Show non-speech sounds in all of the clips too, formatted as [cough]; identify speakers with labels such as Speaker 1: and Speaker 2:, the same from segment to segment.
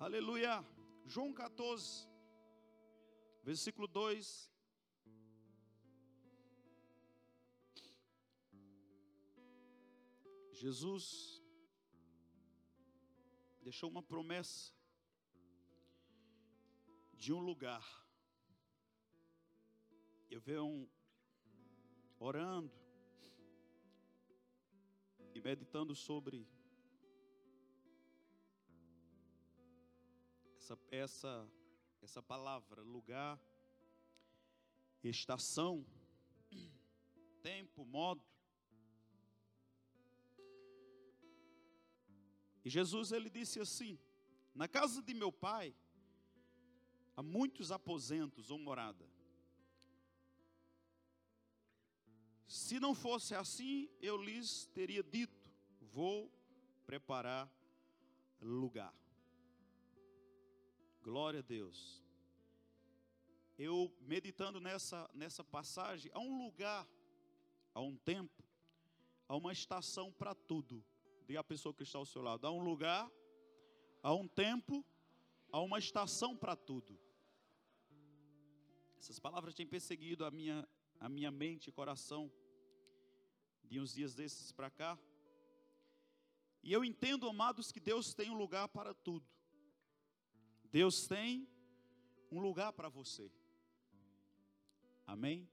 Speaker 1: Aleluia. João 14, versículo 2. Jesus deixou uma promessa de um lugar. Eu venho orando e meditando sobre essa, essa, essa palavra, lugar, estação, tempo, modo. E Jesus ele disse assim: Na casa de meu pai há muitos aposentos ou morada. Se não fosse assim, eu lhes teria dito: Vou preparar lugar. Glória a Deus. Eu meditando nessa, nessa passagem, há um lugar, há um tempo, há uma estação para tudo. Diga a pessoa que está ao seu lado: há um lugar, há um tempo, há uma estação para tudo. Essas palavras têm perseguido a minha, a minha mente e coração de uns dias desses para cá. E eu entendo, amados, que Deus tem um lugar para tudo. Deus tem um lugar para você. Amém?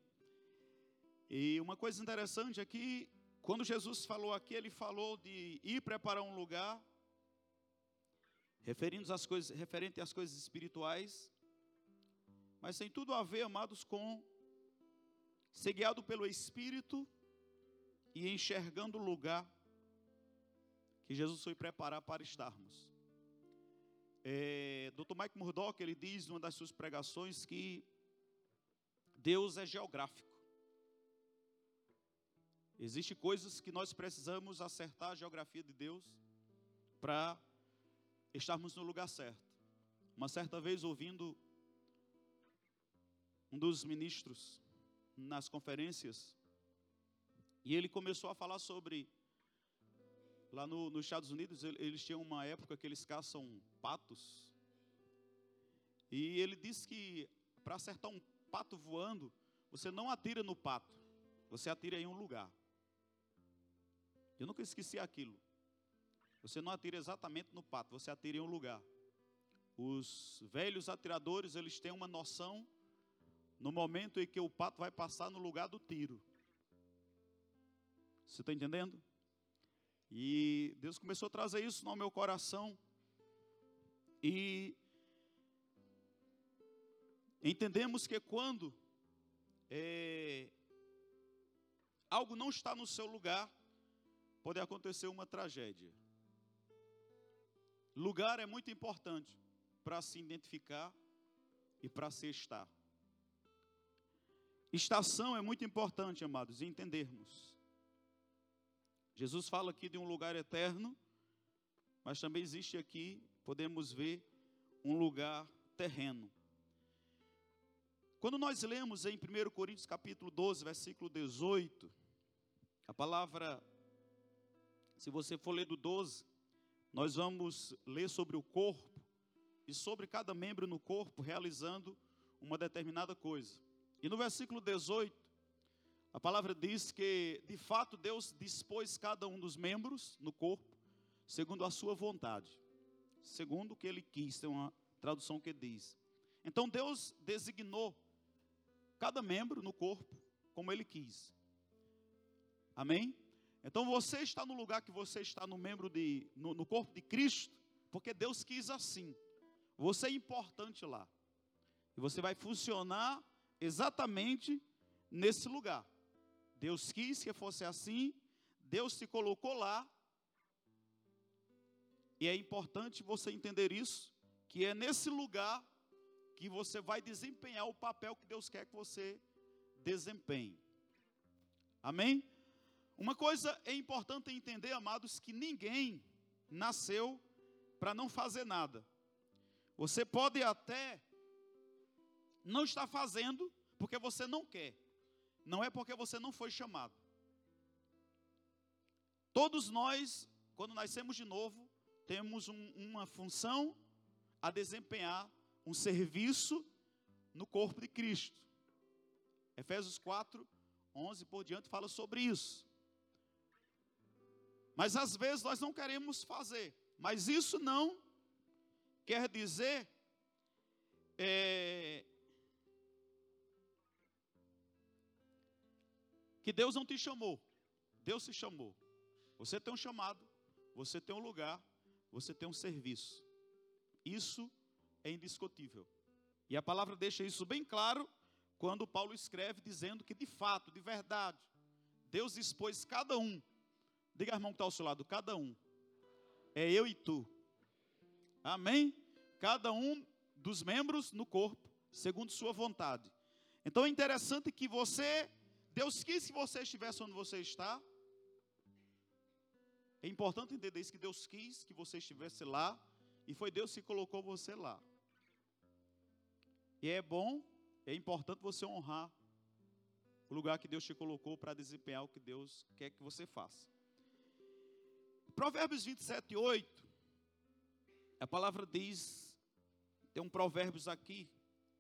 Speaker 1: E uma coisa interessante é que, quando Jesus falou aqui, ele falou de ir preparar um lugar, referindo às coisas, referente às coisas espirituais, mas tem tudo a ver, amados, com ser guiado pelo Espírito e enxergando o lugar que Jesus foi preparar para estarmos. É, Dr. Mike Murdock, ele diz numa das suas pregações que Deus é geográfico. Existem coisas que nós precisamos acertar a geografia de Deus para estarmos no lugar certo. Uma certa vez ouvindo um dos ministros nas conferências, e ele começou a falar sobre. Lá no, nos Estados Unidos, eles tinham uma época que eles caçam patos. E ele disse que para acertar um pato voando, você não atira no pato, você atira em um lugar. Eu nunca esqueci aquilo. Você não atira exatamente no pato, você atira em um lugar. Os velhos atiradores, eles têm uma noção no momento em que o pato vai passar no lugar do tiro. Você está entendendo? E Deus começou a trazer isso no meu coração. E entendemos que quando é, algo não está no seu lugar, pode acontecer uma tragédia. Lugar é muito importante para se identificar e para se estar. Estação é muito importante, amados, entendermos. Jesus fala aqui de um lugar eterno, mas também existe aqui, podemos ver, um lugar terreno. Quando nós lemos em 1 Coríntios capítulo 12, versículo 18, a palavra, se você for ler do 12, nós vamos ler sobre o corpo e sobre cada membro no corpo realizando uma determinada coisa. E no versículo 18, a palavra diz que, de fato, Deus dispôs cada um dos membros no corpo, segundo a sua vontade, segundo o que ele quis, tem uma tradução que diz. Então Deus designou cada membro no corpo como ele quis. Amém? Então você está no lugar que você está no membro de no, no corpo de Cristo, porque Deus quis assim. Você é importante lá. E você vai funcionar exatamente nesse lugar. Deus quis que fosse assim, Deus te colocou lá. E é importante você entender isso, que é nesse lugar que você vai desempenhar o papel que Deus quer que você desempenhe. Amém? Uma coisa é importante entender, amados, que ninguém nasceu para não fazer nada. Você pode até não estar fazendo porque você não quer não é porque você não foi chamado. Todos nós, quando nascemos de novo, temos um, uma função a desempenhar um serviço no corpo de Cristo. Efésios 4, 11 por diante fala sobre isso. Mas às vezes nós não queremos fazer. Mas isso não quer dizer é, que Deus não te chamou. Deus se chamou. Você tem um chamado, você tem um lugar, você tem um serviço. Isso é indiscutível. E a palavra deixa isso bem claro quando Paulo escreve dizendo que de fato, de verdade, Deus expôs cada um. Diga, irmão que está ao seu lado, cada um. É eu e tu. Amém? Cada um dos membros no corpo, segundo sua vontade. Então é interessante que você, Deus quis que você estivesse onde você está. É importante entender isso, que Deus quis que você estivesse lá, e foi Deus que colocou você lá. E é bom, é importante você honrar o lugar que Deus te colocou para desempenhar o que Deus quer que você faça. Provérbios 27, 8, a palavra diz, tem um provérbios aqui,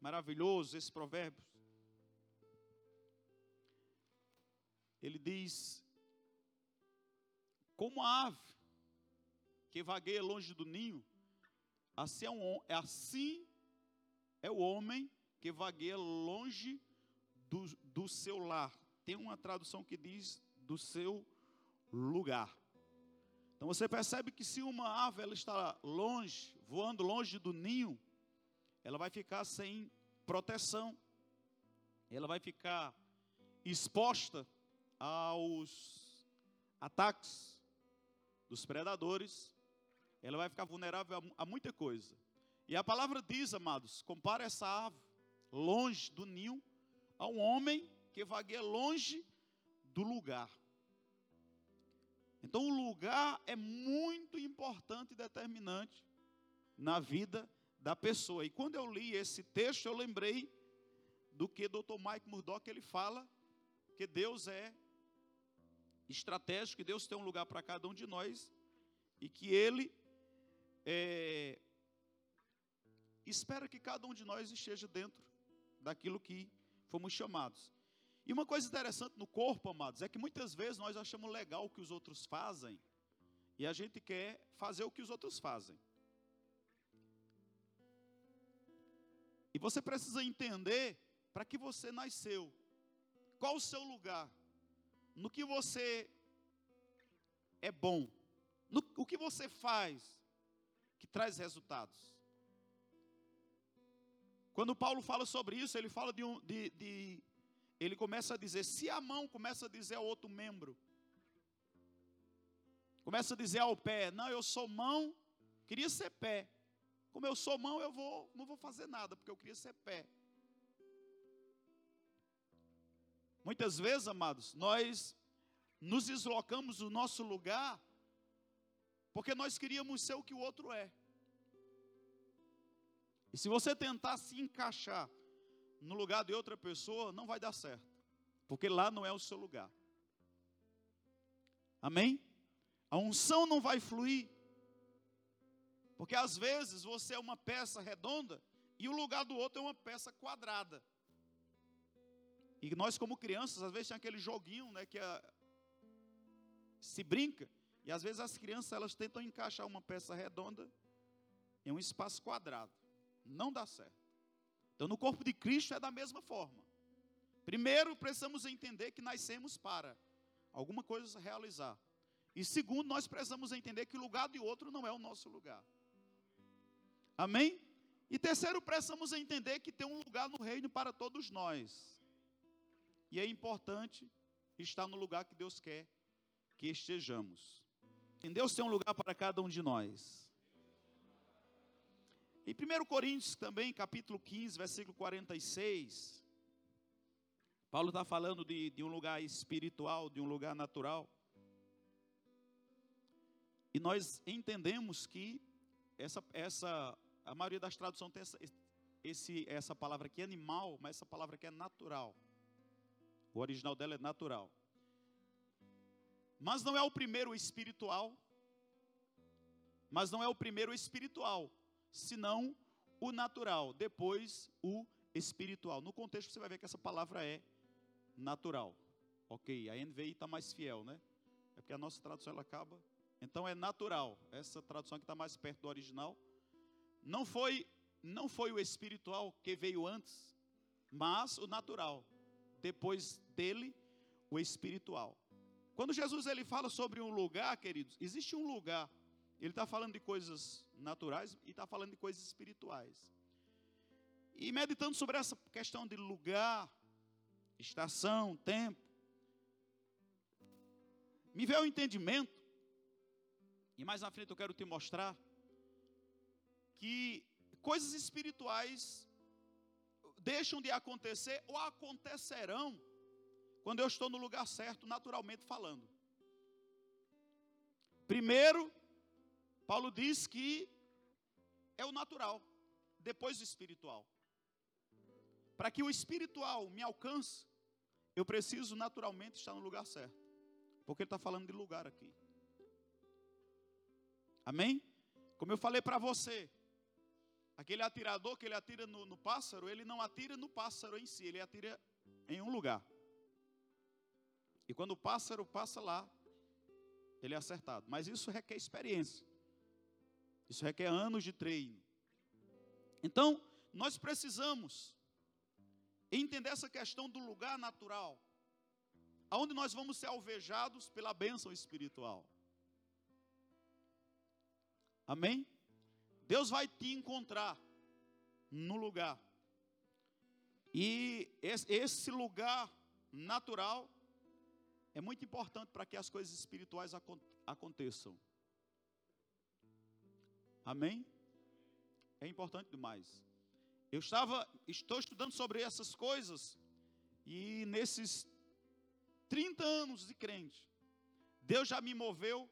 Speaker 1: maravilhoso esse provérbio. Ele diz, como a ave que vagueia longe do ninho, assim é, um, assim é o homem que vagueia longe do, do seu lar. Tem uma tradução que diz do seu lugar. Então você percebe que se uma ave ela está longe, voando longe do ninho, ela vai ficar sem proteção. Ela vai ficar exposta aos ataques dos predadores. Ela vai ficar vulnerável a, muita coisa. E a palavra diz, amados, compara essa ave longe do ninho a um homem que vagueia longe do lugar. Então, o lugar é muito importante e determinante na vida da pessoa. E quando eu li esse texto, eu lembrei do que Dr. Mike Murdock ele fala, que Deus é estratégico, que Deus tem um lugar para cada um de nós e que Ele é, espera que cada um de nós esteja dentro daquilo que fomos chamados. E uma coisa interessante no corpo, amados, é que muitas vezes nós achamos legal o que os outros fazem e a gente quer fazer o que os outros fazem. E você precisa entender para que você nasceu, qual o seu lugar, no que você é bom, no, o que você faz que traz resultados. Quando Paulo fala sobre isso, ele fala de, um, de, de ele começa a dizer, se a mão começa a dizer ao outro membro, começa a dizer ao pé, não, eu sou mão, queria ser pé. Como eu sou mão, eu vou, não vou fazer nada, porque eu queria ser pé. Muitas vezes, amados, nós nos deslocamos do nosso lugar porque nós queríamos ser o que o outro é. E se você tentar se encaixar no lugar de outra pessoa, não vai dar certo. Porque lá não é o seu lugar. Amém? A unção não vai fluir. Porque às vezes você é uma peça redonda e o lugar do outro é uma peça quadrada. E nós, como crianças, às vezes tem aquele joguinho, né, que a, se brinca, e às vezes as crianças elas tentam encaixar uma peça redonda em um espaço quadrado não dá certo. Então, no corpo de Cristo é da mesma forma. Primeiro, precisamos entender que nascemos para alguma coisa realizar. E segundo, nós precisamos entender que o lugar de outro não é o nosso lugar. Amém? E terceiro, precisamos entender que tem um lugar no reino para todos nós. E é importante estar no lugar que Deus quer que estejamos. Em Deus tem um lugar para cada um de nós. Em 1 Coríntios também, capítulo 15, versículo 46, Paulo está falando de, de um lugar espiritual, de um lugar natural. E nós entendemos que essa, essa, a maioria das traduções tem essa, esse, essa palavra aqui, animal, mas essa palavra aqui é natural. O original dela é natural. Mas não é o primeiro espiritual. Mas não é o primeiro espiritual senão o natural, depois o espiritual. No contexto você vai ver que essa palavra é natural. Ok, a NVI está mais fiel, né? É porque a nossa tradução ela acaba. Então é natural. Essa tradução aqui está mais perto do original. Não foi, não foi o espiritual que veio antes, mas o natural. Depois dele, o espiritual. Quando Jesus ele fala sobre um lugar, queridos, existe um lugar. Ele está falando de coisas naturais e está falando de coisas espirituais. E meditando sobre essa questão de lugar, estação, tempo, me veio o entendimento, e mais na frente eu quero te mostrar, que coisas espirituais deixam de acontecer ou acontecerão quando eu estou no lugar certo, naturalmente falando. Primeiro, Paulo diz que é o natural, depois o espiritual. Para que o espiritual me alcance, eu preciso naturalmente estar no lugar certo. Porque ele está falando de lugar aqui. Amém? Como eu falei para você, aquele atirador que ele atira no, no pássaro, ele não atira no pássaro em si, ele atira em um lugar. E quando o pássaro passa lá, ele é acertado. Mas isso requer experiência. Isso requer anos de treino. Então, nós precisamos entender essa questão do lugar natural, aonde nós vamos ser alvejados pela bênção espiritual. Amém? Deus vai te encontrar no lugar. E esse lugar natural é muito importante para que as coisas espirituais aconteçam. Amém? É importante demais. Eu estava, estou estudando sobre essas coisas e nesses 30 anos de crente, Deus já me moveu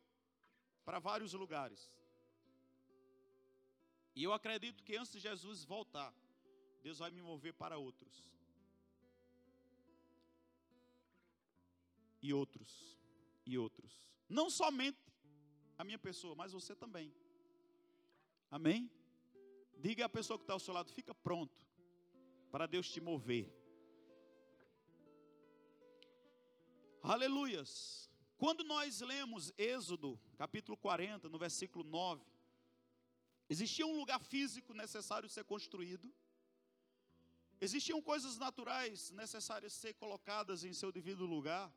Speaker 1: para vários lugares. E eu acredito que antes de Jesus voltar, Deus vai me mover para outros. e outros, e outros. Não somente a minha pessoa, mas você também. Amém? Diga à pessoa que está ao seu lado, fica pronto para Deus te mover. Aleluias. Quando nós lemos Êxodo, capítulo 40, no versículo 9, existia um lugar físico necessário ser construído, existiam coisas naturais necessárias ser colocadas em seu devido lugar,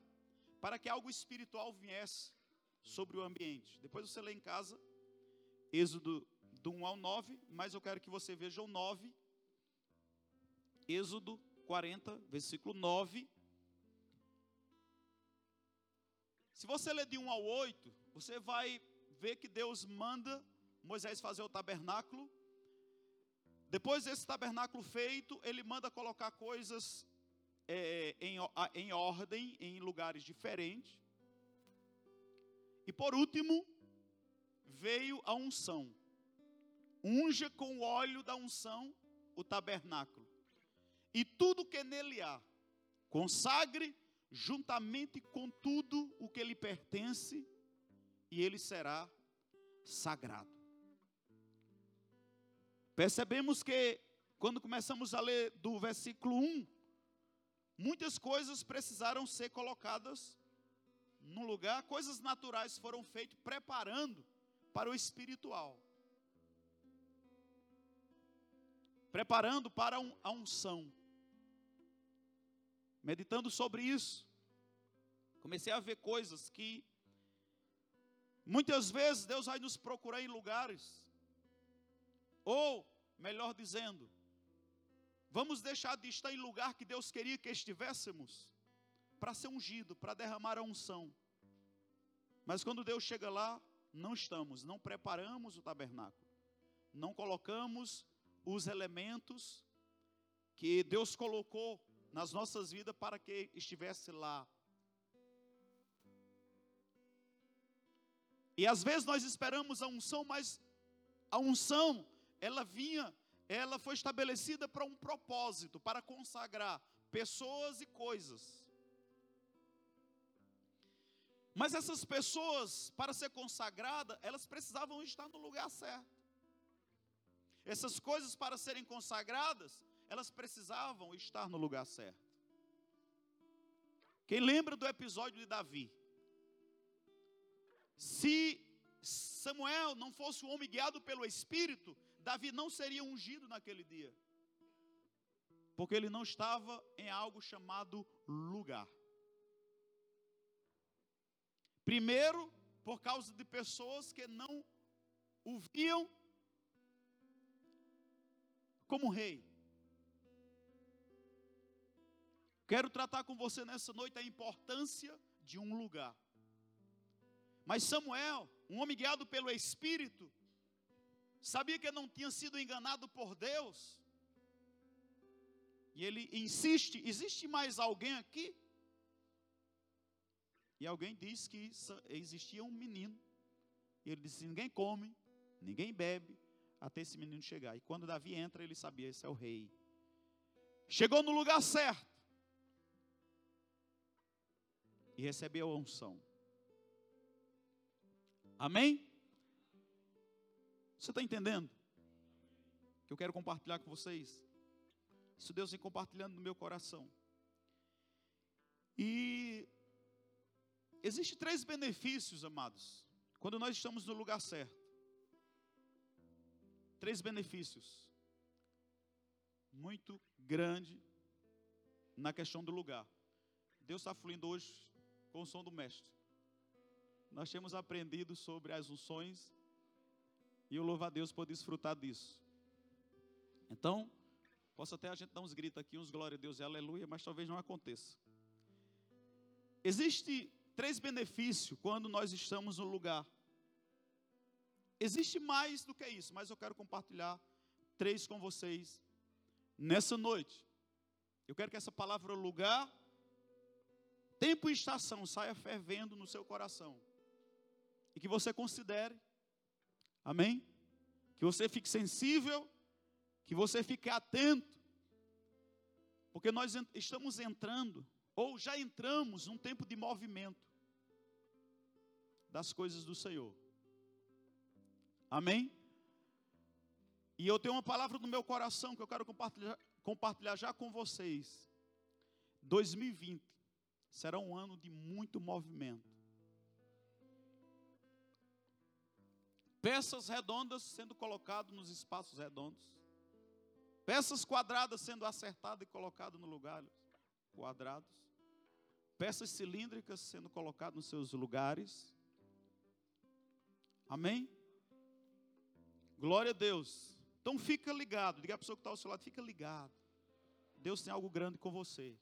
Speaker 1: para que algo espiritual viesse sobre o ambiente. Depois você lê em casa, Êxodo do 1 ao 9, mas eu quero que você veja o 9, Êxodo 40, versículo 9. Se você ler de 1 ao 8, você vai ver que Deus manda Moisés fazer o tabernáculo. Depois desse tabernáculo feito, ele manda colocar coisas é, em, em ordem, em lugares diferentes. E por último, veio a unção. Unja com o óleo da unção o tabernáculo. E tudo que nele há, consagre juntamente com tudo o que lhe pertence, e ele será sagrado. Percebemos que, quando começamos a ler do versículo 1 Muitas coisas precisaram ser colocadas no lugar, coisas naturais foram feitas preparando para o espiritual. Preparando para a unção. Meditando sobre isso, comecei a ver coisas que muitas vezes Deus vai nos procurar em lugares, ou, melhor dizendo, Vamos deixar de estar em lugar que Deus queria que estivéssemos para ser ungido, para derramar a unção. Mas quando Deus chega lá, não estamos, não preparamos o tabernáculo, não colocamos os elementos que Deus colocou nas nossas vidas para que estivesse lá. E às vezes nós esperamos a unção, mas a unção, ela vinha ela foi estabelecida para um propósito, para consagrar pessoas e coisas. Mas essas pessoas, para ser consagrada, elas precisavam estar no lugar certo. essas coisas para serem consagradas, elas precisavam estar no lugar certo. Quem lembra do episódio de Davi? Se Samuel não fosse um homem guiado pelo Espírito, Davi não seria ungido naquele dia. Porque ele não estava em algo chamado lugar. Primeiro, por causa de pessoas que não o viam como rei. Quero tratar com você nessa noite a importância de um lugar. Mas Samuel, um homem guiado pelo Espírito, sabia que não tinha sido enganado por Deus. E ele insiste: existe mais alguém aqui? E alguém disse que existia um menino. E ele disse: ninguém come, ninguém bebe, até esse menino chegar. E quando Davi entra, ele sabia: esse é o rei. Chegou no lugar certo. E recebeu a unção. Amém? Você está entendendo? Que eu quero compartilhar com vocês. Isso Deus vem compartilhando no meu coração. E Existem três benefícios, amados, quando nós estamos no lugar certo. Três benefícios. Muito grande na questão do lugar. Deus está fluindo hoje com o som do mestre. Nós temos aprendido sobre as unções e eu louvo a Deus por desfrutar disso. Então, posso até a gente dar uns gritos aqui, uns glória a Deus e aleluia, mas talvez não aconteça. Existe três benefícios quando nós estamos no lugar. Existe mais do que isso, mas eu quero compartilhar três com vocês nessa noite. Eu quero que essa palavra lugar, tempo e estação saia fervendo no seu coração. E que você considere. Amém? Que você fique sensível, que você fique atento. Porque nós estamos entrando ou já entramos num tempo de movimento das coisas do Senhor. Amém? E eu tenho uma palavra no meu coração que eu quero compartilhar, compartilhar já com vocês. 2020 será um ano de muito movimento. Peças redondas sendo colocadas nos espaços redondos. Peças quadradas sendo acertadas e colocadas no lugar quadrados peças cilíndricas sendo colocadas nos seus lugares. Amém? Glória a Deus. Então fica ligado, diga a pessoa que está ao seu lado, fica ligado. Deus tem algo grande com você.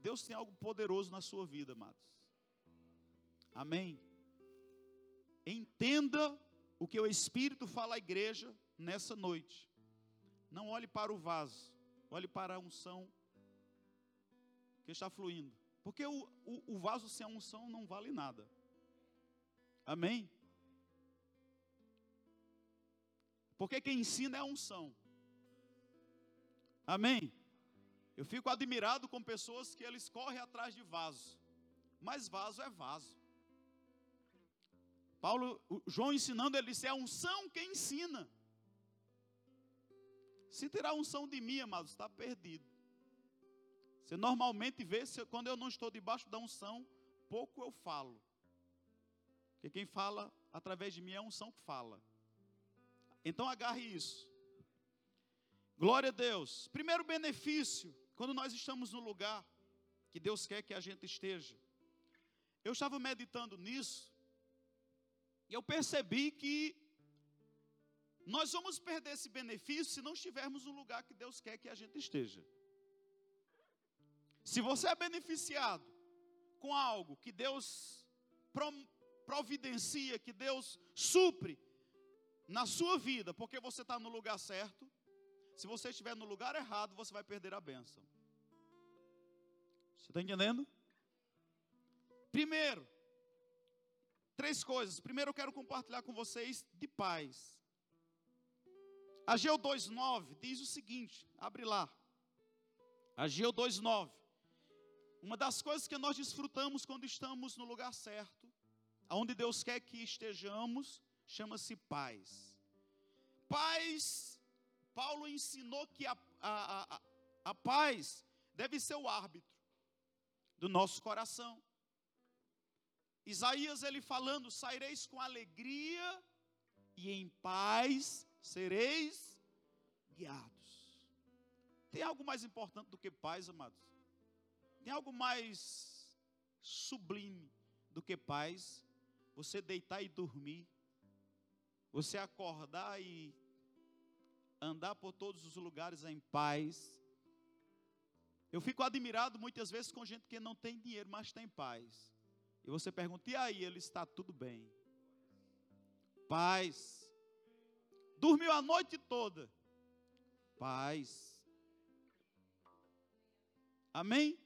Speaker 1: Deus tem algo poderoso na sua vida, amados. Amém. Entenda o que o Espírito fala à igreja nessa noite. Não olhe para o vaso, olhe para a unção que está fluindo. Porque o, o, o vaso sem a unção não vale nada. Amém? Porque quem ensina é a unção. Amém? Eu fico admirado com pessoas que eles correm atrás de vaso. Mas vaso é vaso. Paulo, João ensinando, ele disse: é a unção quem ensina. Se tirar a unção de mim, amados, está perdido. Você normalmente vê, quando eu não estou debaixo da unção, pouco eu falo. Porque quem fala através de mim é a unção que fala. Então agarre isso. Glória a Deus. Primeiro benefício, quando nós estamos no lugar que Deus quer que a gente esteja. Eu estava meditando nisso e eu percebi que nós vamos perder esse benefício se não estivermos no lugar que Deus quer que a gente esteja. Se você é beneficiado com algo que Deus providencia, que Deus supre na sua vida, porque você está no lugar certo, se você estiver no lugar errado, você vai perder a bênção. Você está entendendo? Primeiro, três coisas. Primeiro, eu quero compartilhar com vocês de paz. Ageu 2,9 diz o seguinte: abre lá. Ageu 2,9. Uma das coisas que nós desfrutamos quando estamos no lugar certo, aonde Deus quer que estejamos, chama-se paz. Paz, Paulo ensinou que a, a, a, a paz deve ser o árbitro do nosso coração. Isaías ele falando: saireis com alegria e em paz sereis guiados. Tem algo mais importante do que paz, amados? Tem algo mais sublime do que paz? Você deitar e dormir, você acordar e andar por todos os lugares em paz. Eu fico admirado muitas vezes com gente que não tem dinheiro, mas tem paz. E você pergunta, e aí? Ele está tudo bem. Paz. Dormiu a noite toda. Paz. Amém?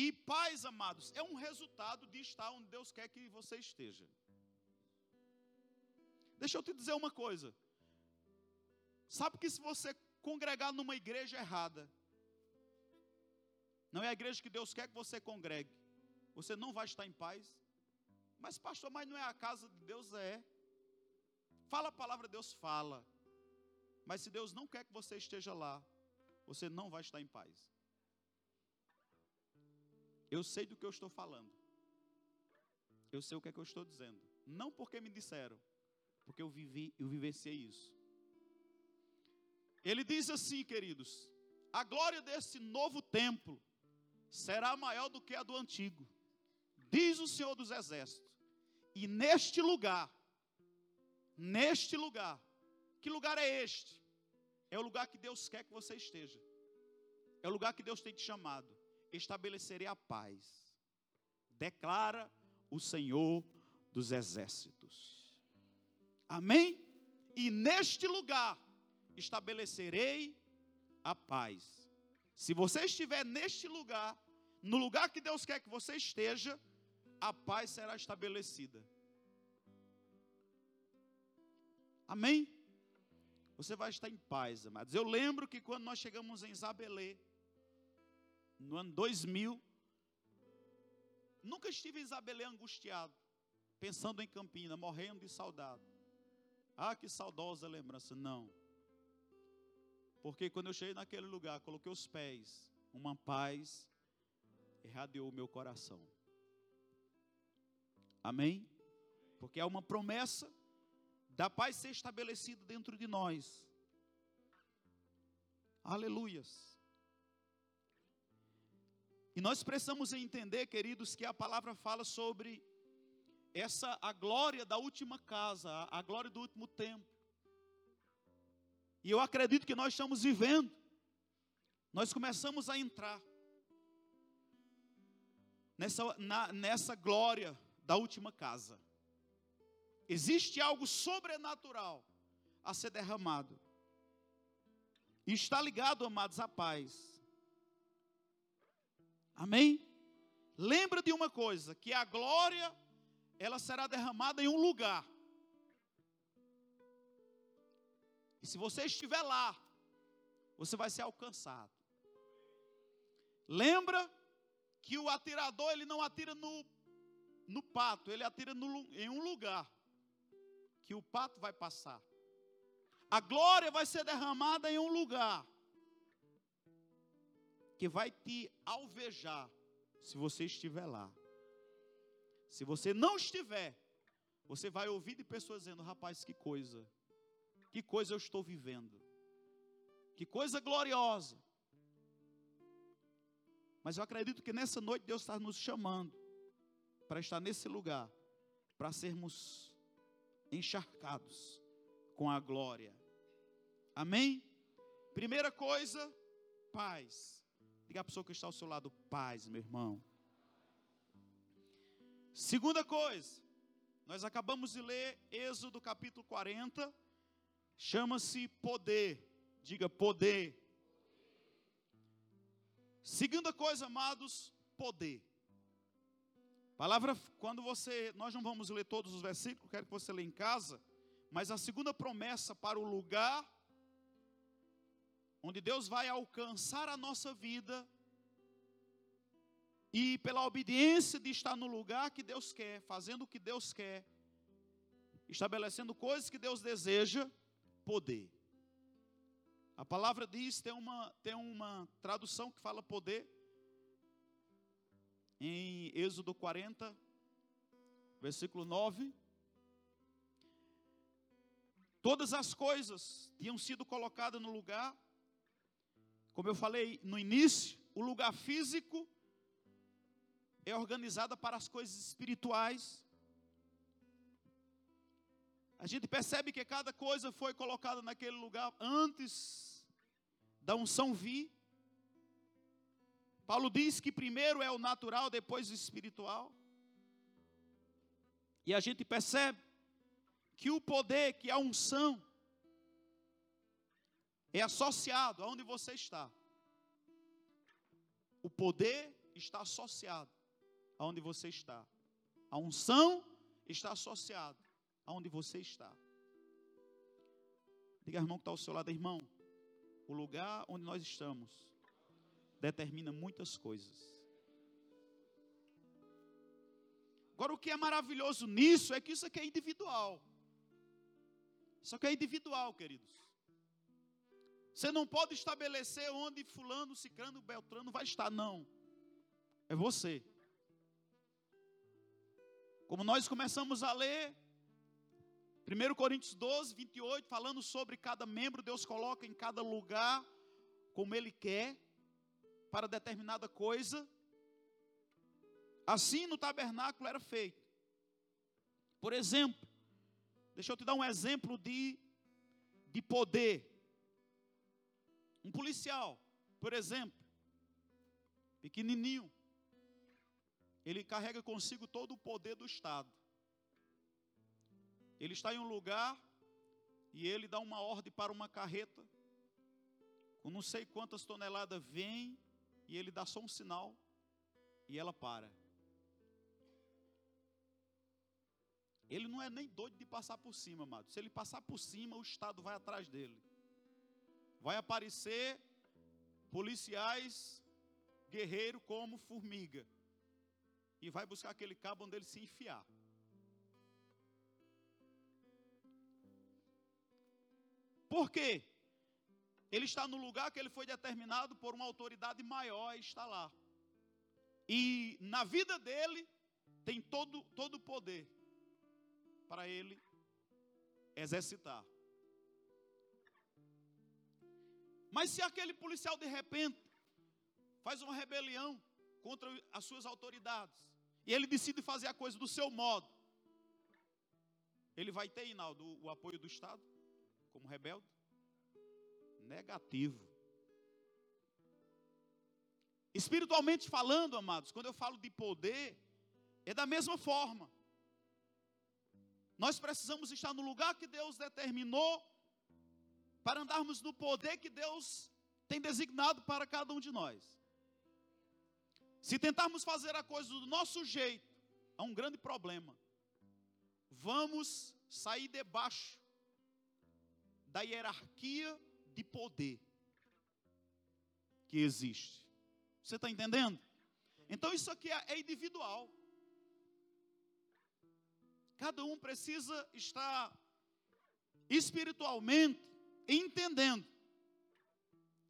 Speaker 1: E paz, amados, é um resultado de estar onde Deus quer que você esteja. Deixa eu te dizer uma coisa. Sabe que se você congregar numa igreja errada, não é a igreja que Deus quer que você congregue, você não vai estar em paz. Mas, pastor, mas não é a casa de Deus? É. Fala a palavra, Deus fala. Mas se Deus não quer que você esteja lá, você não vai estar em paz. Eu sei do que eu estou falando. Eu sei o que é que eu estou dizendo. Não porque me disseram, porque eu vivi, eu vivenciei isso. Ele diz assim, queridos: a glória desse novo templo será maior do que a do antigo, diz o Senhor dos Exércitos. E neste lugar, neste lugar, que lugar é este? É o lugar que Deus quer que você esteja, é o lugar que Deus tem te chamado. Estabelecerei a paz, declara o Senhor dos Exércitos. Amém? E neste lugar estabelecerei a paz. Se você estiver neste lugar, no lugar que Deus quer que você esteja, a paz será estabelecida. Amém? Você vai estar em paz, amados. Eu lembro que quando nós chegamos em Isabelê, no ano 2000, nunca estive em Isabelê angustiado, pensando em Campina, morrendo de saudade. Ah, que saudosa lembrança. Não. Porque quando eu cheguei naquele lugar, coloquei os pés, uma paz irradiou o meu coração. Amém? Porque é uma promessa da paz ser estabelecida dentro de nós. Aleluias. E nós precisamos entender, queridos, que a palavra fala sobre essa a glória da última casa, a glória do último tempo. E eu acredito que nós estamos vivendo. Nós começamos a entrar nessa, na, nessa glória da última casa. Existe algo sobrenatural a ser derramado. E está ligado, amados, à paz. Amém? Lembra de uma coisa, que a glória ela será derramada em um lugar. E se você estiver lá, você vai ser alcançado. Lembra que o atirador ele não atira no, no pato, ele atira no, em um lugar que o pato vai passar. A glória vai ser derramada em um lugar que vai te alvejar se você estiver lá. Se você não estiver, você vai ouvir de pessoas dizendo: rapaz, que coisa. Que coisa eu estou vivendo. Que coisa gloriosa. Mas eu acredito que nessa noite Deus está nos chamando para estar nesse lugar, para sermos encharcados com a glória. Amém? Primeira coisa, paz. Diga a pessoa que está ao seu lado, paz, meu irmão. Segunda coisa, nós acabamos de ler Êxodo capítulo 40, chama-se poder. Diga poder. Segunda coisa, amados, poder. Palavra, quando você, nós não vamos ler todos os versículos, quero que você lê em casa, mas a segunda promessa para o lugar onde Deus vai alcançar a nossa vida e pela obediência de estar no lugar que Deus quer, fazendo o que Deus quer, estabelecendo coisas que Deus deseja, poder. A palavra diz, tem uma, tem uma tradução que fala poder, em Êxodo 40, versículo 9. Todas as coisas tinham sido colocadas no lugar, como eu falei no início, o lugar físico é organizado para as coisas espirituais. A gente percebe que cada coisa foi colocada naquele lugar antes da unção vir. Paulo diz que primeiro é o natural, depois o espiritual. E a gente percebe que o poder, que a unção, é associado aonde você está. O poder está associado aonde você está. A unção está associada aonde você está. Diga, irmão, que está ao seu lado, irmão. O lugar onde nós estamos determina muitas coisas. Agora, o que é maravilhoso nisso é que isso aqui é individual. Isso aqui é individual, queridos. Você não pode estabelecer onde fulano, cicrano, beltrano vai estar, não. É você. Como nós começamos a ler, 1 Coríntios 12, 28, falando sobre cada membro, Deus coloca em cada lugar como Ele quer, para determinada coisa. Assim no tabernáculo era feito. Por exemplo, deixa eu te dar um exemplo de, de poder. Um policial, por exemplo, pequenininho, ele carrega consigo todo o poder do Estado. Ele está em um lugar e ele dá uma ordem para uma carreta, com não sei quantas toneladas vem, e ele dá só um sinal e ela para. Ele não é nem doido de passar por cima, amado. Se ele passar por cima, o Estado vai atrás dele. Vai aparecer policiais guerreiro como formiga. E vai buscar aquele cabo onde ele se enfiar. Por quê? Ele está no lugar que ele foi determinado por uma autoridade maior e está lá. E na vida dele tem todo todo o poder para ele exercitar. Mas se aquele policial de repente faz uma rebelião contra as suas autoridades e ele decide fazer a coisa do seu modo, ele vai ter, Inaldo, o apoio do Estado? como rebelde? Negativo. Espiritualmente falando, amados, quando eu falo de poder, é da mesma forma. Nós precisamos estar no lugar que Deus determinou para andarmos no poder que Deus tem designado para cada um de nós. Se tentarmos fazer a coisa do nosso jeito, há um grande problema. Vamos sair debaixo da hierarquia de poder que existe. Você está entendendo? Então isso aqui é, é individual. Cada um precisa estar espiritualmente entendendo.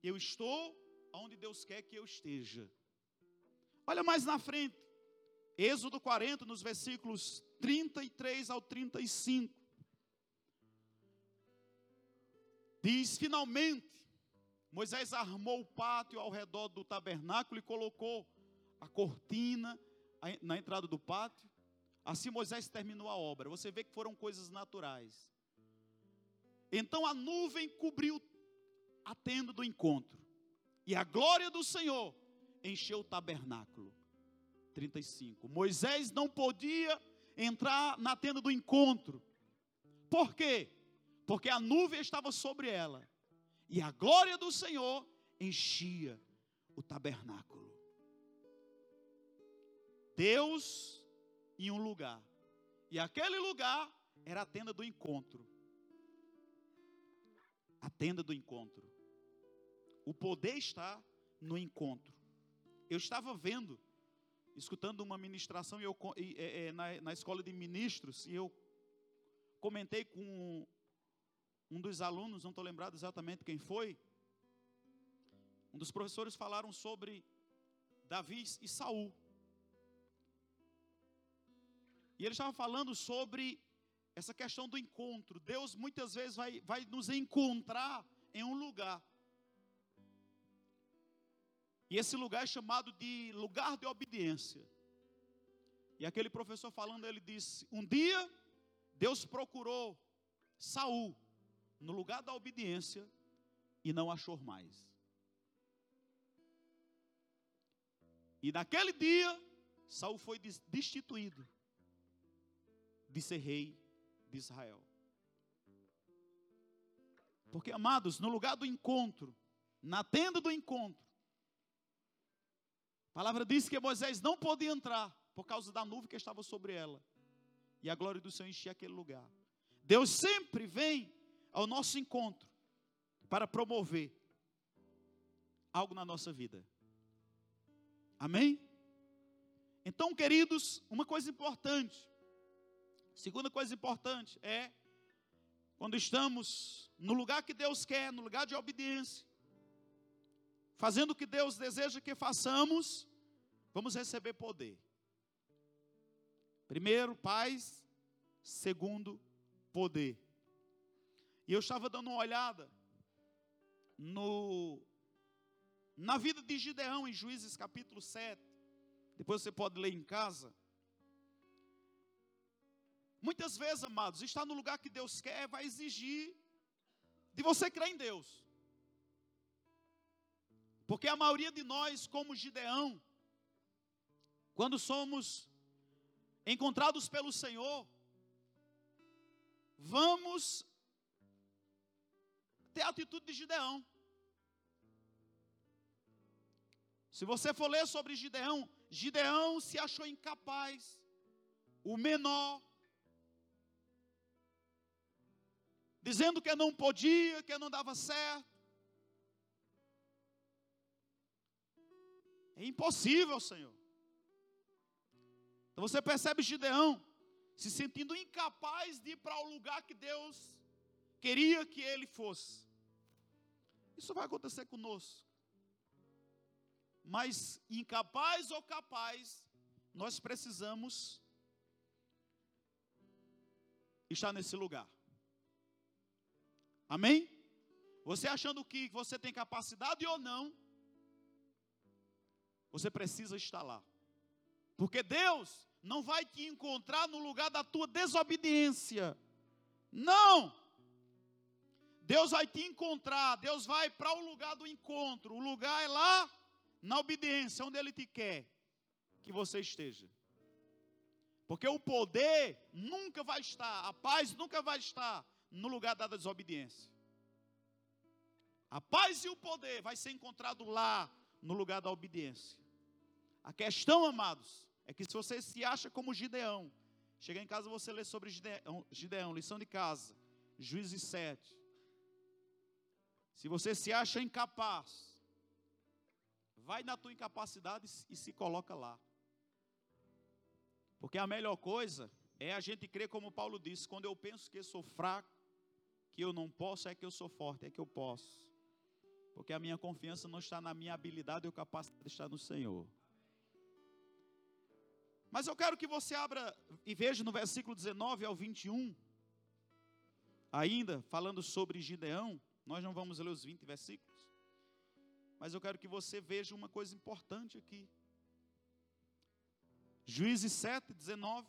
Speaker 1: Eu estou onde Deus quer que eu esteja. Olha mais na frente. Êxodo 40, nos versículos 33 ao 35. Diz: finalmente, Moisés armou o pátio ao redor do tabernáculo e colocou a cortina na entrada do pátio. Assim Moisés terminou a obra. Você vê que foram coisas naturais. Então a nuvem cobriu a tenda do encontro, e a glória do Senhor encheu o tabernáculo. 35. Moisés não podia entrar na tenda do encontro. Por quê? Porque a nuvem estava sobre ela, e a glória do Senhor enchia o tabernáculo. Deus em um lugar, e aquele lugar era a tenda do encontro. A tenda do encontro. O poder está no encontro. Eu estava vendo, escutando uma ministração eu, é, é, na, na escola de ministros, e eu comentei com um dos alunos, não estou lembrado exatamente quem foi, um dos professores falaram sobre Davi e Saul. E ele estava falando sobre essa questão do encontro. Deus muitas vezes vai, vai nos encontrar em um lugar. E esse lugar é chamado de lugar de obediência. E aquele professor falando, ele disse: Um dia Deus procurou Saul no lugar da obediência e não achou mais. E naquele dia, Saul foi destituído de ser rei de Israel. Porque, amados, no lugar do encontro, na tenda do encontro, a palavra diz que Moisés não podia entrar por causa da nuvem que estava sobre ela. E a glória do Senhor enchia aquele lugar. Deus sempre vem ao nosso encontro para promover algo na nossa vida. Amém? Então, queridos, uma coisa importante, segunda coisa importante é quando estamos no lugar que Deus quer, no lugar de obediência, fazendo o que Deus deseja que façamos, vamos receber poder. Primeiro, paz, segundo, poder. E eu estava dando uma olhada no na vida de Gideão, em Juízes capítulo 7, depois você pode ler em casa. Muitas vezes, amados, estar no lugar que Deus quer vai exigir de você crer em Deus. Porque a maioria de nós, como Gideão, quando somos encontrados pelo Senhor, vamos ter a atitude de Gideão. Se você for ler sobre Gideão, Gideão se achou incapaz, o menor, dizendo que não podia, que não dava certo. É impossível, Senhor. Então você percebe Gideão se sentindo incapaz de ir para o lugar que Deus queria que ele fosse. Isso vai acontecer conosco mas incapaz ou capaz, nós precisamos estar nesse lugar. Amém? Você achando que você tem capacidade ou não, você precisa estar lá. Porque Deus não vai te encontrar no lugar da tua desobediência. Não! Deus vai te encontrar, Deus vai para o lugar do encontro. O lugar é lá na obediência, onde Ele te quer que você esteja. Porque o poder nunca vai estar, a paz nunca vai estar no lugar da desobediência. A paz e o poder vai ser encontrado lá, no lugar da obediência. A questão, amados, é que se você se acha como Gideão, chegar em casa você lê sobre Gideão, Gideão lição de casa, Juízes 7. Se você se acha incapaz, vai na tua incapacidade e se coloca lá. Porque a melhor coisa é a gente crer como Paulo disse: quando eu penso que sou fraco, que eu não posso, é que eu sou forte, é que eu posso. Porque a minha confiança não está na minha habilidade ou capacidade, está no Senhor. Mas eu quero que você abra e veja no versículo 19 ao 21, ainda falando sobre Gideão, nós não vamos ler os 20 versículos. Mas eu quero que você veja uma coisa importante aqui. Juízes 7, 19.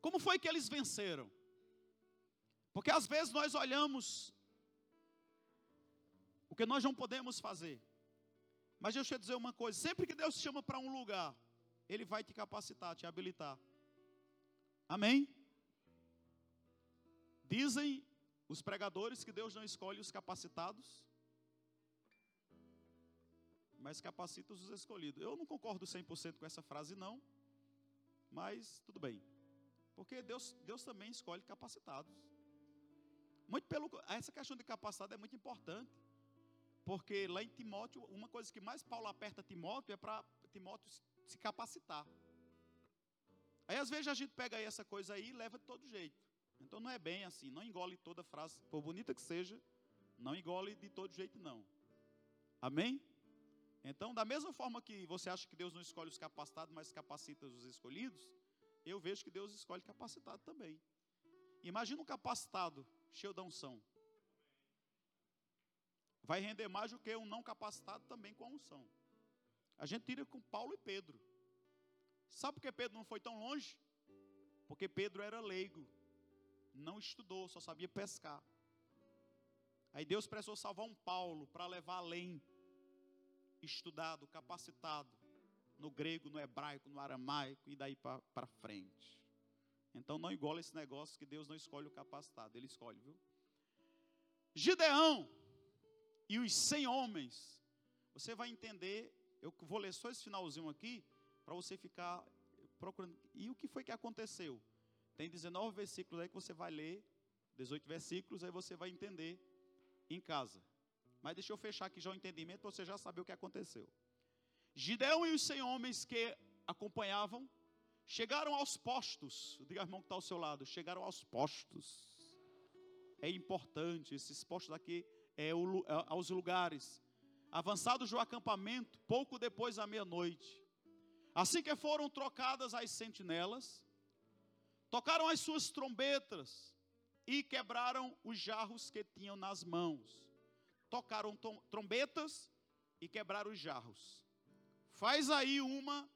Speaker 1: Como foi que eles venceram? Porque às vezes nós olhamos o que nós não podemos fazer. Mas deixa eu te dizer uma coisa: sempre que Deus te chama para um lugar, Ele vai te capacitar, te habilitar. Amém? Dizem os pregadores que Deus não escolhe os capacitados, mas capacita os escolhidos. Eu não concordo 100% com essa frase, não, mas tudo bem. Porque Deus, Deus também escolhe capacitados. Muito pelo, essa questão de capacidade é muito importante. Porque lá em Timóteo, uma coisa que mais Paulo aperta Timóteo é para Timóteo se capacitar. Aí às vezes a gente pega aí essa coisa aí e leva de todo jeito. Então não é bem assim, não engole toda frase, por bonita que seja, não engole de todo jeito não. Amém? Então, da mesma forma que você acha que Deus não escolhe os capacitados, mas capacita os escolhidos, eu vejo que Deus escolhe capacitado também. Imagina um capacitado cheio da unção. Vai render mais do que um não capacitado também com a unção. A gente tira com Paulo e Pedro. Sabe por que Pedro não foi tão longe? Porque Pedro era leigo, não estudou, só sabia pescar. Aí Deus precisou salvar um Paulo para levar além, estudado, capacitado, no grego, no hebraico, no aramaico e daí para frente. Então não iguala esse negócio que Deus não escolhe o capacitado, Ele escolhe, viu? Gideão e os cem homens, você vai entender, eu vou ler só esse finalzinho aqui, para você ficar procurando. E o que foi que aconteceu? Tem 19 versículos aí que você vai ler, 18 versículos, aí você vai entender em casa. Mas deixa eu fechar aqui já o entendimento, para você já saber o que aconteceu. Gideão e os cem homens que acompanhavam chegaram aos postos. Diga irmão que está ao seu lado, chegaram aos postos. É importante, esses postos aqui é, o, é aos lugares. Avançados do acampamento, pouco depois da meia-noite. Assim que foram trocadas as sentinelas, tocaram as suas trombetas e quebraram os jarros que tinham nas mãos. Tocaram trombetas e quebraram os jarros. Faz aí uma.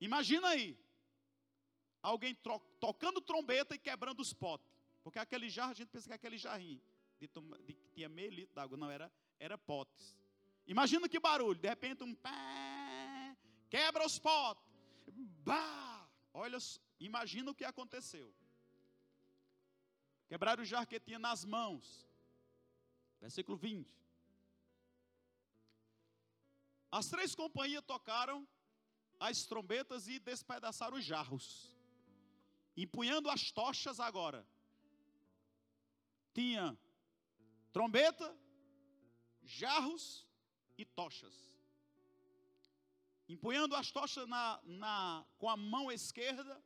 Speaker 1: Imagina aí. Alguém tocando trombeta e quebrando os potes. Porque aquele jarro, a gente pensa que é aquele jarrinho de, de, que tinha meio litro d'água. Não, era, era potes. Imagina que barulho. De repente um pé, quebra os potes. Bah! Olha, imagina o que aconteceu. Quebraram o jarro que tinha nas mãos. Versículo 20. As três companhias tocaram as trombetas e despedaçaram os jarros. Empunhando as tochas agora. Tinha trombeta, jarros e tochas. Empunhando as tochas na, na, com a mão esquerda,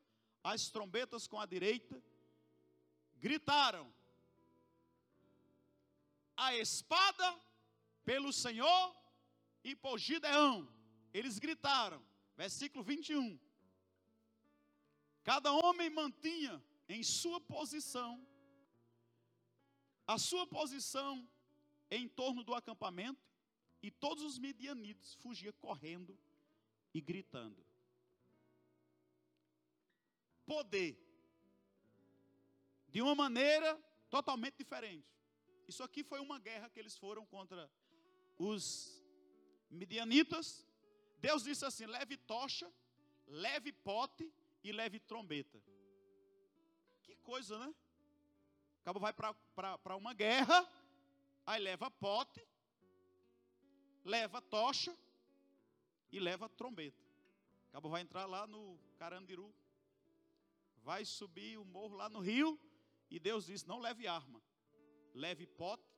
Speaker 1: as trombetas com a direita, gritaram: A espada pelo Senhor e por Gideão. Eles gritaram, versículo 21. Cada homem mantinha em sua posição, a sua posição em torno do acampamento, e todos os midianitas fugiam correndo e gritando. Poder, de uma maneira totalmente diferente. Isso aqui foi uma guerra que eles foram contra os midianitas, Deus disse assim: leve tocha, leve pote e leve trombeta. Que coisa, né? O cabo vai para uma guerra, aí leva pote, leva tocha e leva trombeta. O cabo vai entrar lá no Carandiru, vai subir o morro lá no rio, e Deus disse: não leve arma, leve pote,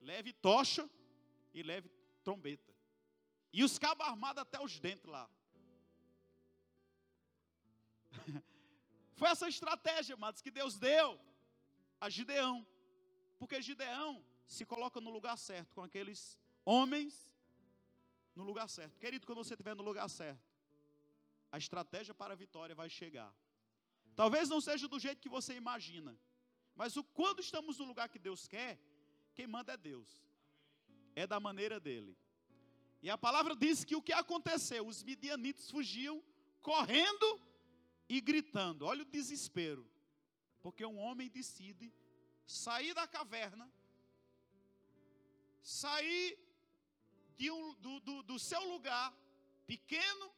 Speaker 1: leve tocha e leve trombeta. E os cabos armados até os dentes lá. [laughs] Foi essa estratégia, amados, que Deus deu a Gideão. Porque Gideão se coloca no lugar certo, com aqueles homens no lugar certo. Querido, quando você estiver no lugar certo, a estratégia para a vitória vai chegar. Talvez não seja do jeito que você imagina, mas o, quando estamos no lugar que Deus quer, quem manda é Deus é da maneira dele. E a palavra diz que o que aconteceu? Os midianitas fugiam correndo e gritando. Olha o desespero. Porque um homem decide sair da caverna, sair um, do, do, do seu lugar pequeno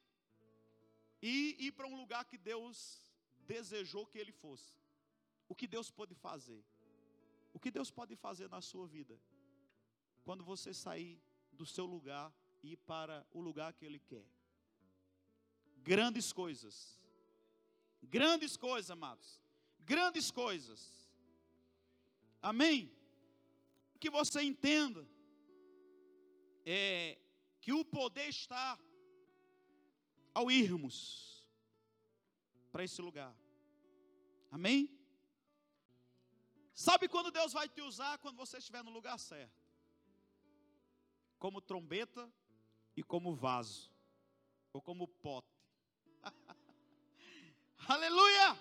Speaker 1: e ir para um lugar que Deus desejou que ele fosse. O que Deus pode fazer? O que Deus pode fazer na sua vida? quando você sair do seu lugar e ir para o lugar que Ele quer. Grandes coisas. Grandes coisas, amados. Grandes coisas. Amém? Que você entenda é que o poder está ao irmos para esse lugar. Amém? Sabe quando Deus vai te usar? Quando você estiver no lugar certo. Como trombeta e como vaso. Ou como pote. [laughs] Aleluia!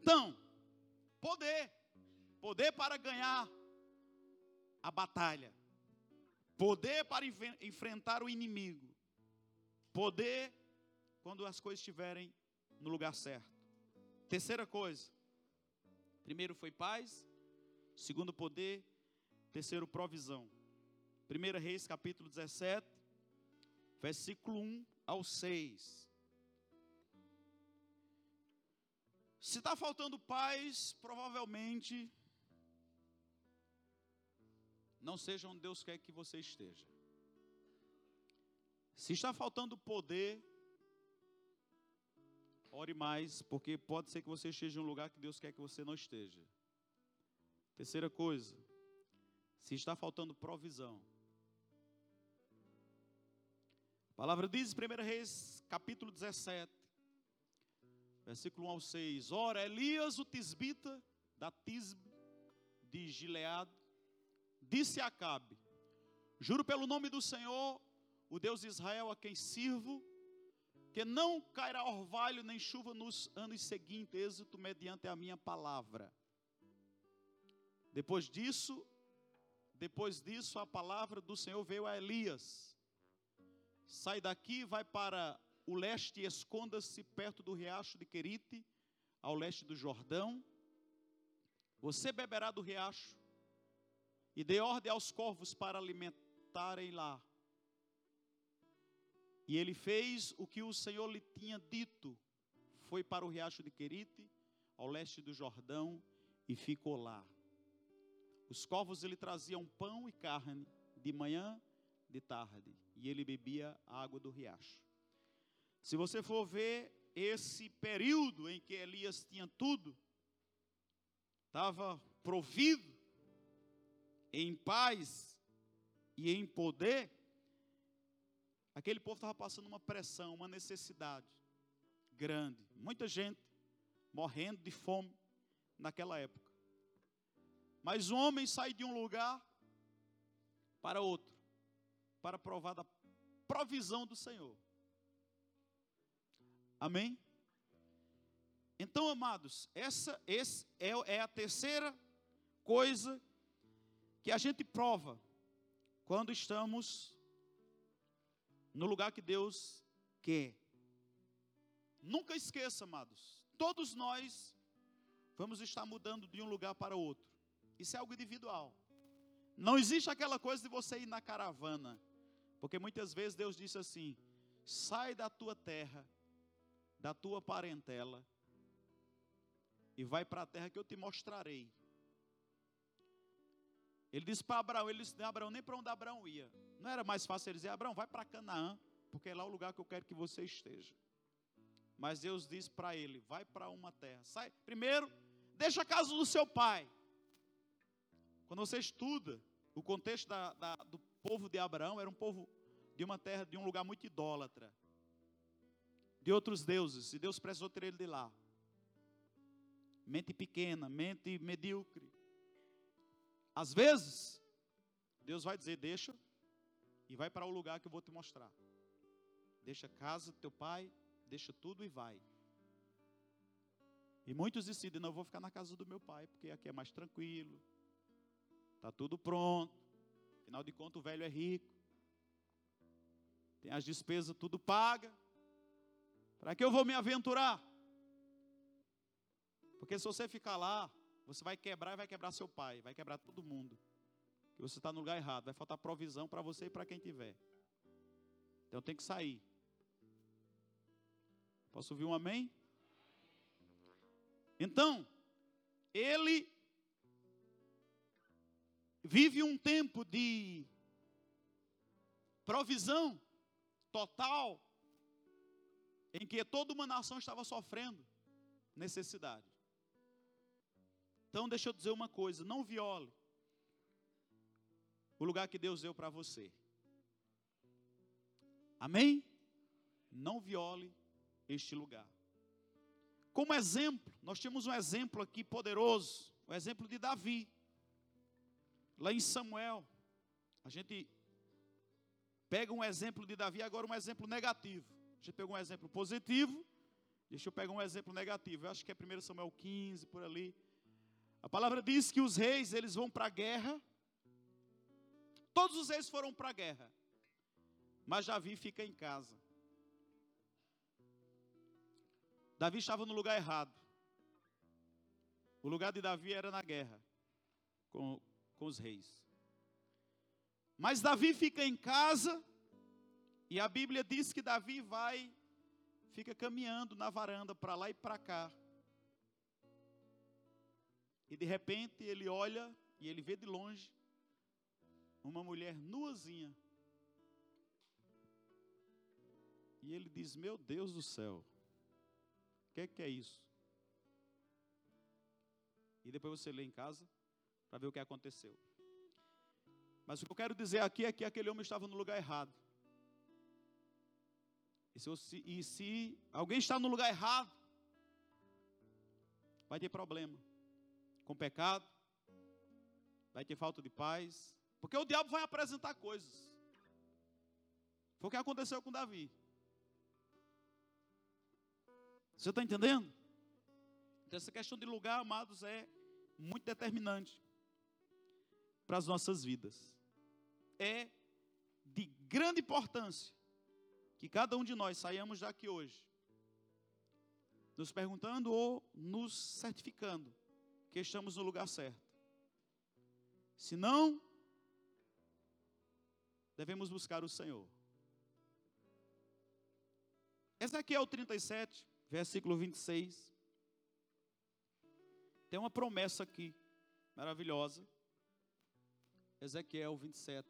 Speaker 1: Então, poder. Poder para ganhar a batalha. Poder para enfrentar o inimigo. Poder quando as coisas estiverem no lugar certo. Terceira coisa. Primeiro foi paz, segundo poder, terceiro provisão. 1 Reis capítulo 17, versículo 1 ao 6. Se está faltando paz, provavelmente não seja onde Deus quer que você esteja. Se está faltando poder, ore mais, porque pode ser que você esteja em um lugar que Deus quer que você não esteja. Terceira coisa, se está faltando provisão. A palavra diz em 1 Reis, capítulo 17, versículo 1 ao 6. Ora, Elias, o tisbita, da Tisbe, de Gileado, disse a Acabe: Juro pelo nome do Senhor, o Deus de Israel a quem sirvo, que não cairá orvalho nem chuva nos anos seguintes, êxito mediante a minha palavra. Depois disso, depois disso a palavra do Senhor veio a Elias. Sai daqui, vai para o leste e esconda-se perto do riacho de Querite, ao leste do Jordão. Você beberá do riacho e dê ordem aos corvos para alimentarem lá. E ele fez o que o Senhor lhe tinha dito. Foi para o riacho de Querite, ao leste do Jordão, e ficou lá. Os corvos ele traziam pão e carne, de manhã, de tarde, e ele bebia a água do riacho. Se você for ver esse período em que Elias tinha tudo, estava provido, em paz e em poder, aquele povo estava passando uma pressão, uma necessidade grande. Muita gente morrendo de fome naquela época. Mas o homem sai de um lugar para outro, para provar da provisão do Senhor. Amém? Então, amados, essa, essa é, é a terceira coisa que a gente prova quando estamos no lugar que Deus quer. Nunca esqueça, amados, todos nós vamos estar mudando de um lugar para outro. Isso é algo individual. Não existe aquela coisa de você ir na caravana, porque muitas vezes Deus disse assim: sai da tua terra, da tua parentela, e vai para a terra que eu te mostrarei. Ele disse para Abraão, ele disse Abraão, nem para onde Abraão ia. Não era mais fácil ele dizer, Abraão, vai para Canaã, porque é lá o lugar que eu quero que você esteja. Mas Deus disse para ele, vai para uma terra. Sai, primeiro, deixa a casa do seu pai. Quando você estuda o contexto da, da, do povo de Abraão, era um povo de uma terra, de um lugar muito idólatra. De outros deuses, e Deus precisou ter ele de lá. Mente pequena, mente medíocre. Às vezes, Deus vai dizer: deixa e vai para o lugar que eu vou te mostrar. Deixa a casa do teu pai, deixa tudo e vai. E muitos decidem: não, eu vou ficar na casa do meu pai, porque aqui é mais tranquilo, está tudo pronto. Afinal de contas, o velho é rico, tem as despesas tudo paga. Para que eu vou me aventurar? Porque se você ficar lá, você vai quebrar e vai quebrar seu pai, vai quebrar todo mundo. Que você está no lugar errado, vai faltar provisão para você e para quem tiver. Então tem que sair. Posso ouvir um amém? Então, ele vive um tempo de provisão total, em que toda uma nação estava sofrendo necessidade. Então, deixa eu dizer uma coisa: não viole o lugar que Deus deu para você. Amém? Não viole este lugar. Como exemplo, nós temos um exemplo aqui poderoso, o exemplo de Davi. Lá em Samuel, a gente pega um exemplo de Davi, agora um exemplo negativo. A gente pegou um exemplo positivo, deixa eu pegar um exemplo negativo. Eu acho que é 1 Samuel 15, por ali. A palavra diz que os reis, eles vão para a guerra. Todos os reis foram para a guerra. Mas Davi fica em casa. Davi estava no lugar errado. O lugar de Davi era na guerra com, com os reis. Mas Davi fica em casa e a Bíblia diz que Davi vai, fica caminhando na varanda para lá e para cá. E de repente ele olha e ele vê de longe uma mulher nuazinha. E ele diz: Meu Deus do céu, o que, é que é isso? E depois você lê em casa para ver o que aconteceu. Mas o que eu quero dizer aqui é que aquele homem estava no lugar errado. E se, e se alguém está no lugar errado, vai ter problema com pecado, vai ter falta de paz, porque o diabo vai apresentar coisas. Foi o que aconteceu com Davi. Você está entendendo? Então, essa questão de lugar, amados, é muito determinante para as nossas vidas. É de grande importância que cada um de nós saiamos daqui hoje, nos perguntando ou nos certificando que estamos no lugar certo. Se não, devemos buscar o Senhor. Ezequiel 37, versículo 26. Tem uma promessa aqui, maravilhosa. Ezequiel 27,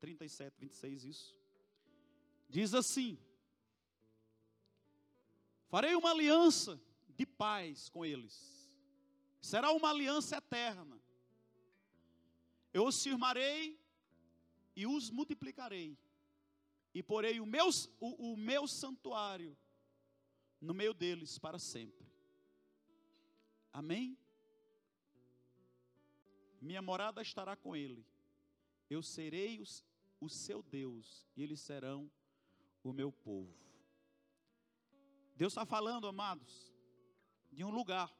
Speaker 1: 37, 26, isso. Diz assim: Farei uma aliança de paz com eles, será uma aliança eterna. Eu os firmarei e os multiplicarei, e porei o meu, o, o meu santuário no meio deles para sempre. Amém? Minha morada estará com ele. Eu serei os, o seu Deus e eles serão o meu povo. Deus está falando, amados, de um lugar,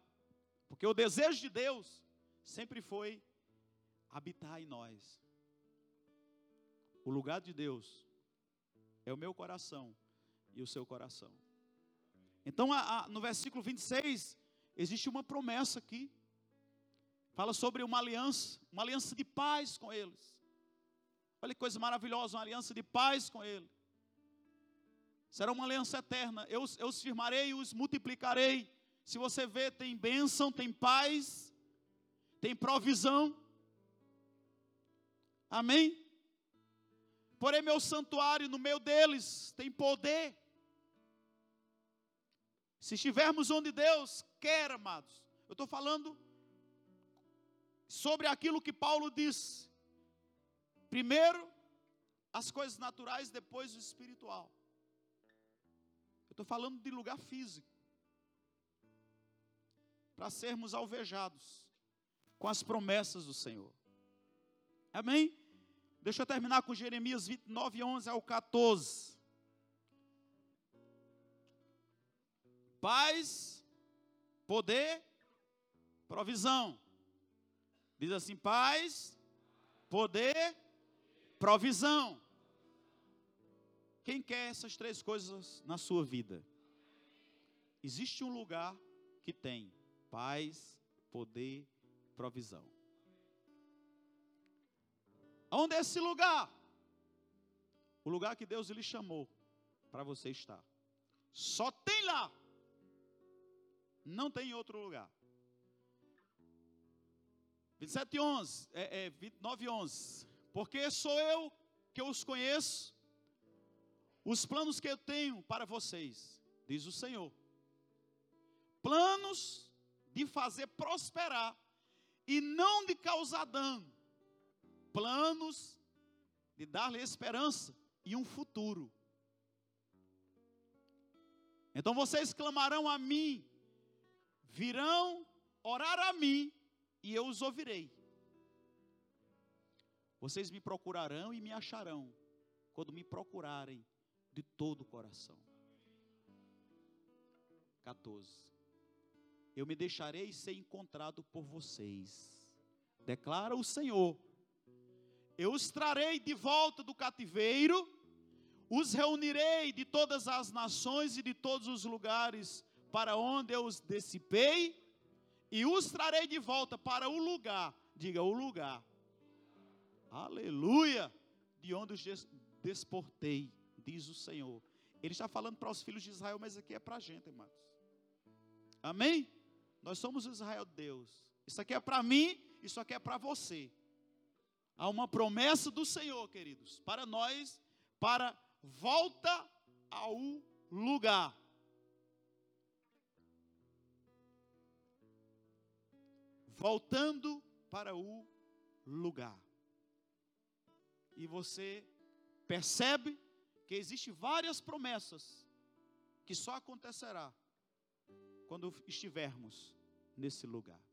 Speaker 1: porque o desejo de Deus sempre foi habitar em nós. O lugar de Deus é o meu coração e o seu coração. Então, a, a, no versículo 26, existe uma promessa aqui. Fala sobre uma aliança, uma aliança de paz com eles. Olha que coisa maravilhosa, uma aliança de paz com ele. Será uma aliança eterna. Eu, eu os firmarei e os multiplicarei. Se você vê, tem bênção, tem paz, tem provisão. Amém? Porém, meu santuário no meio deles tem poder. Se estivermos onde Deus quer, amados, eu estou falando sobre aquilo que Paulo disse. Primeiro, as coisas naturais, depois o espiritual. Eu estou falando de lugar físico. Para sermos alvejados com as promessas do Senhor. Amém? Deixa eu terminar com Jeremias 29, 11 ao 14. Paz, poder, provisão. Diz assim: paz, poder, provisão. Quem quer essas três coisas na sua vida? Existe um lugar que tem paz, poder, provisão. Onde é esse lugar? O lugar que Deus lhe chamou para você estar. Só tem lá. Não tem em outro lugar. 27, 11, é, é, 29, 11. Porque sou eu que os conheço, os planos que eu tenho para vocês, diz o Senhor. Planos de fazer prosperar e não de causar dano. Planos de dar-lhe esperança e um futuro. Então vocês clamarão a mim, virão orar a mim, e eu os ouvirei. Vocês me procurarão e me acharão, quando me procurarem de todo o coração. 14. Eu me deixarei ser encontrado por vocês, declara o Senhor. Eu os trarei de volta do cativeiro, os reunirei de todas as nações e de todos os lugares para onde eu os dissipei, e os trarei de volta para o lugar, diga o lugar, aleluia, de onde os desportei, diz o Senhor. Ele está falando para os filhos de Israel, mas aqui é para a gente, irmãos. Amém? Nós somos o Israel de Deus. Isso aqui é para mim, isso aqui é para você. Há uma promessa do Senhor, queridos, para nós, para volta ao lugar. Voltando para o lugar. E você percebe que existem várias promessas que só acontecerá quando estivermos nesse lugar.